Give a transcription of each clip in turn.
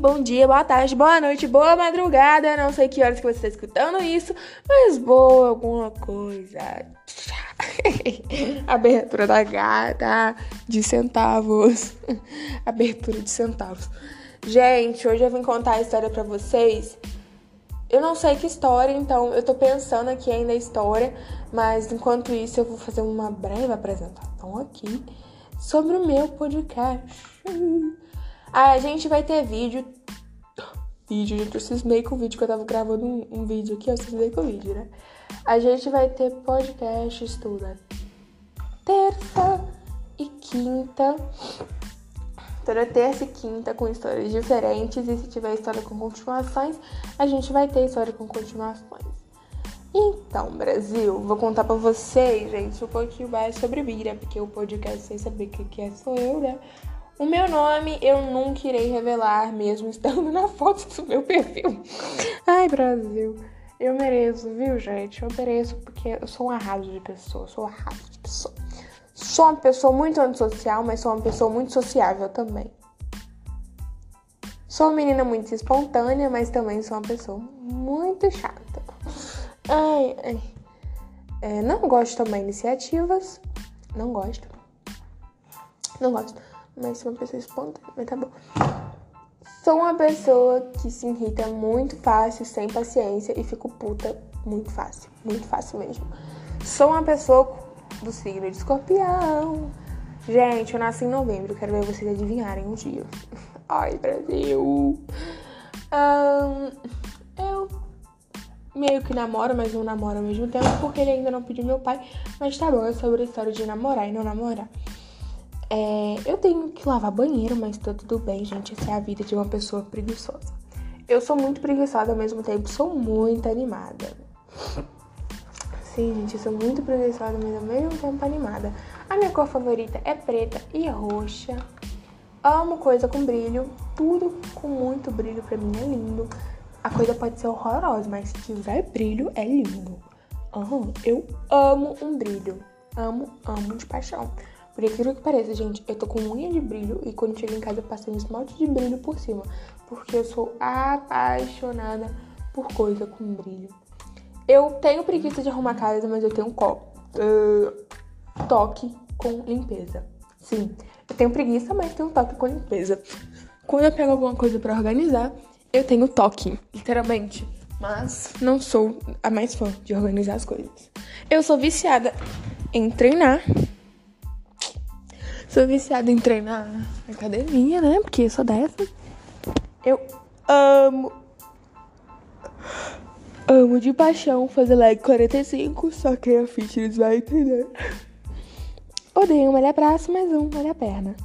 bom dia, boa tarde, boa noite, boa madrugada. Não sei que horas que você está escutando isso, mas boa alguma coisa. Abertura da gata de centavos. Abertura de centavos. Gente, hoje eu vim contar a história para vocês. Eu não sei que história, então eu tô pensando aqui ainda a história, mas enquanto isso eu vou fazer uma breve apresentação aqui sobre o meu podcast. A gente vai ter vídeo. Vídeo, gente, eu cismei com o vídeo que eu tava gravando um, um vídeo aqui, eu cismei com o vídeo, né? A gente vai ter podcasts toda terça e quinta. Toda terça e quinta com histórias diferentes. E se tiver história com continuações, a gente vai ter história com continuações. Então, Brasil, vou contar pra vocês, gente, um pouquinho mais sobre Mira, porque o podcast sem saber o que é sou eu, né? O meu nome eu nunca irei revelar, mesmo estando na foto do meu perfil. Ai, Brasil. Eu mereço, viu, gente? Eu mereço porque eu sou um arraso de pessoa. Sou um arraso de pessoa. Sou uma pessoa muito antissocial, mas sou uma pessoa muito sociável também. Sou uma menina muito espontânea, mas também sou uma pessoa muito chata. Ai, ai. É, não gosto de iniciativas. Não gosto. Não gosto mas sou uma pessoa espontânea, mas tá bom. Sou uma pessoa que se irrita muito fácil, sem paciência e fico puta muito fácil, muito fácil mesmo. Sou uma pessoa do signo de escorpião. Gente, eu nasci em novembro, quero ver vocês adivinharem um dia. Ai, Brasil! Um, eu meio que namoro, mas não namoro ao mesmo tempo, porque ele ainda não pediu meu pai. Mas tá bom, é sobre a história de namorar e não namorar. É, eu tenho que lavar banheiro, mas tá tudo bem, gente. Essa é a vida de uma pessoa preguiçosa. Eu sou muito preguiçosa ao mesmo tempo, sou muito animada. Sim, gente, eu sou muito preguiçosa, mas ao mesmo tempo animada. A minha cor favorita é preta e roxa. Amo coisa com brilho. Tudo com muito brilho pra mim é lindo. A coisa pode ser horrorosa, mas se tiver brilho, é lindo. Uhum, eu amo um brilho. Amo, amo de paixão. Por incrível que pareça, gente, eu tô com unha de brilho e quando chego em casa eu passei um esmalte de brilho por cima. Porque eu sou apaixonada por coisa com brilho. Eu tenho preguiça de arrumar casa, mas eu tenho um copo. Uh, toque com limpeza. Sim, eu tenho preguiça, mas tenho um toque com limpeza. Quando eu pego alguma coisa para organizar, eu tenho toque, literalmente. Mas não sou a mais fã de organizar as coisas. Eu sou viciada em treinar Sou viciada em treinar na academia, né? Porque eu sou dessa. Eu amo. Amo de paixão fazer leg 45, só que a fitness vai entender. Odeio malhar braço, mas um malhar perna.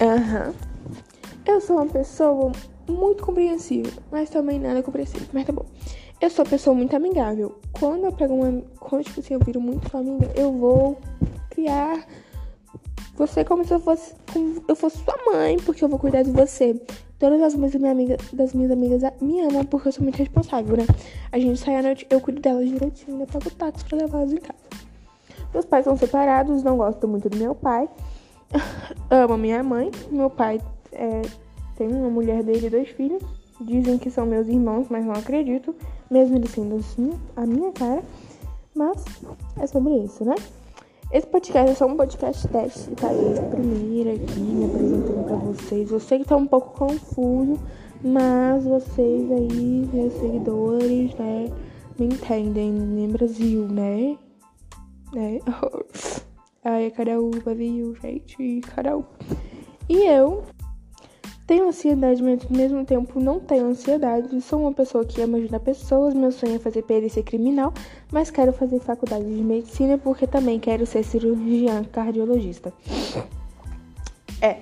Aham. Uhum. Eu sou uma pessoa muito compreensiva, mas também nada compreensiva. Mas tá bom. Eu sou uma pessoa muito amigável. Quando eu pego uma. Quando, tipo assim, eu viro muito sua amiga, eu vou criar você como se eu fosse, eu fosse sua mãe, porque eu vou cuidar de você. Todas as minhas, minha amiga, das minhas amigas me amam porque eu sou muito responsável, né? A gente sai à noite, eu cuido delas direitinho, né? Pago táxi pra levá-las em casa. Meus pais são separados, não gosto muito do meu pai. Amo minha mãe. Meu pai é, tem uma mulher dele e dois filhos. Dizem que são meus irmãos, mas não acredito. Mesmo eles sendo assim, a minha cara. Mas é sobre isso, né? Esse podcast é só um podcast teste, tá? Eu primeira aqui, me apresentando pra vocês. Eu sei que tá um pouco confuso, mas vocês aí, meus seguidores, né, me entendem, né, Brasil, né? Né? Ai, Caraúba, viu, gente? Caraúba. E eu tenho ansiedade, mas ao mesmo tempo não tenho ansiedade. Sou uma pessoa que ama ajudar pessoas. Meu sonho é fazer perícia criminal, mas quero fazer faculdade de medicina porque também quero ser cirurgiã cardiologista. É,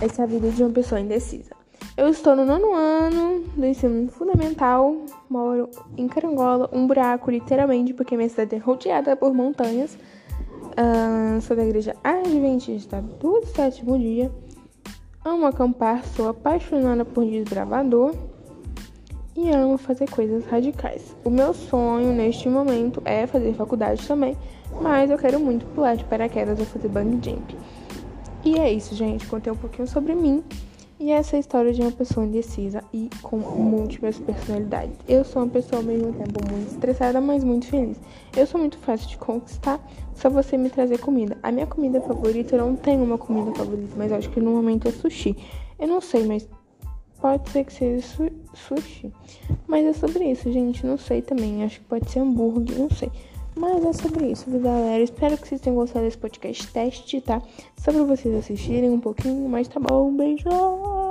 essa é a vida de uma pessoa indecisa. Eu estou no nono ano do ensino fundamental, moro em Carangola, um buraco literalmente, porque minha cidade é rodeada por montanhas. Uh, sou da igreja Adventista do sétimo dia. Amo acampar, sou apaixonada por desbravador e amo fazer coisas radicais. O meu sonho neste momento é fazer faculdade também, mas eu quero muito pular de paraquedas ou fazer bang jump. E é isso, gente. Contei um pouquinho sobre mim E essa é a história de uma pessoa indecisa e com múltiplas personalidades. Eu sou uma pessoa ao mesmo tempo muito estressada, mas muito feliz. Eu sou muito fácil de conquistar, só você me trazer comida. A minha comida favorita, eu não tenho uma comida favorita, mas acho que no momento é sushi. Eu não sei, mas pode ser que seja su sushi. Mas é sobre isso, gente. Não sei também. Acho que pode ser hambúrguer, não sei. Mas é sobre isso, galera. Espero que vocês tenham gostado desse podcast teste, tá? Só pra vocês assistirem um pouquinho, mas tá bom. Beijo!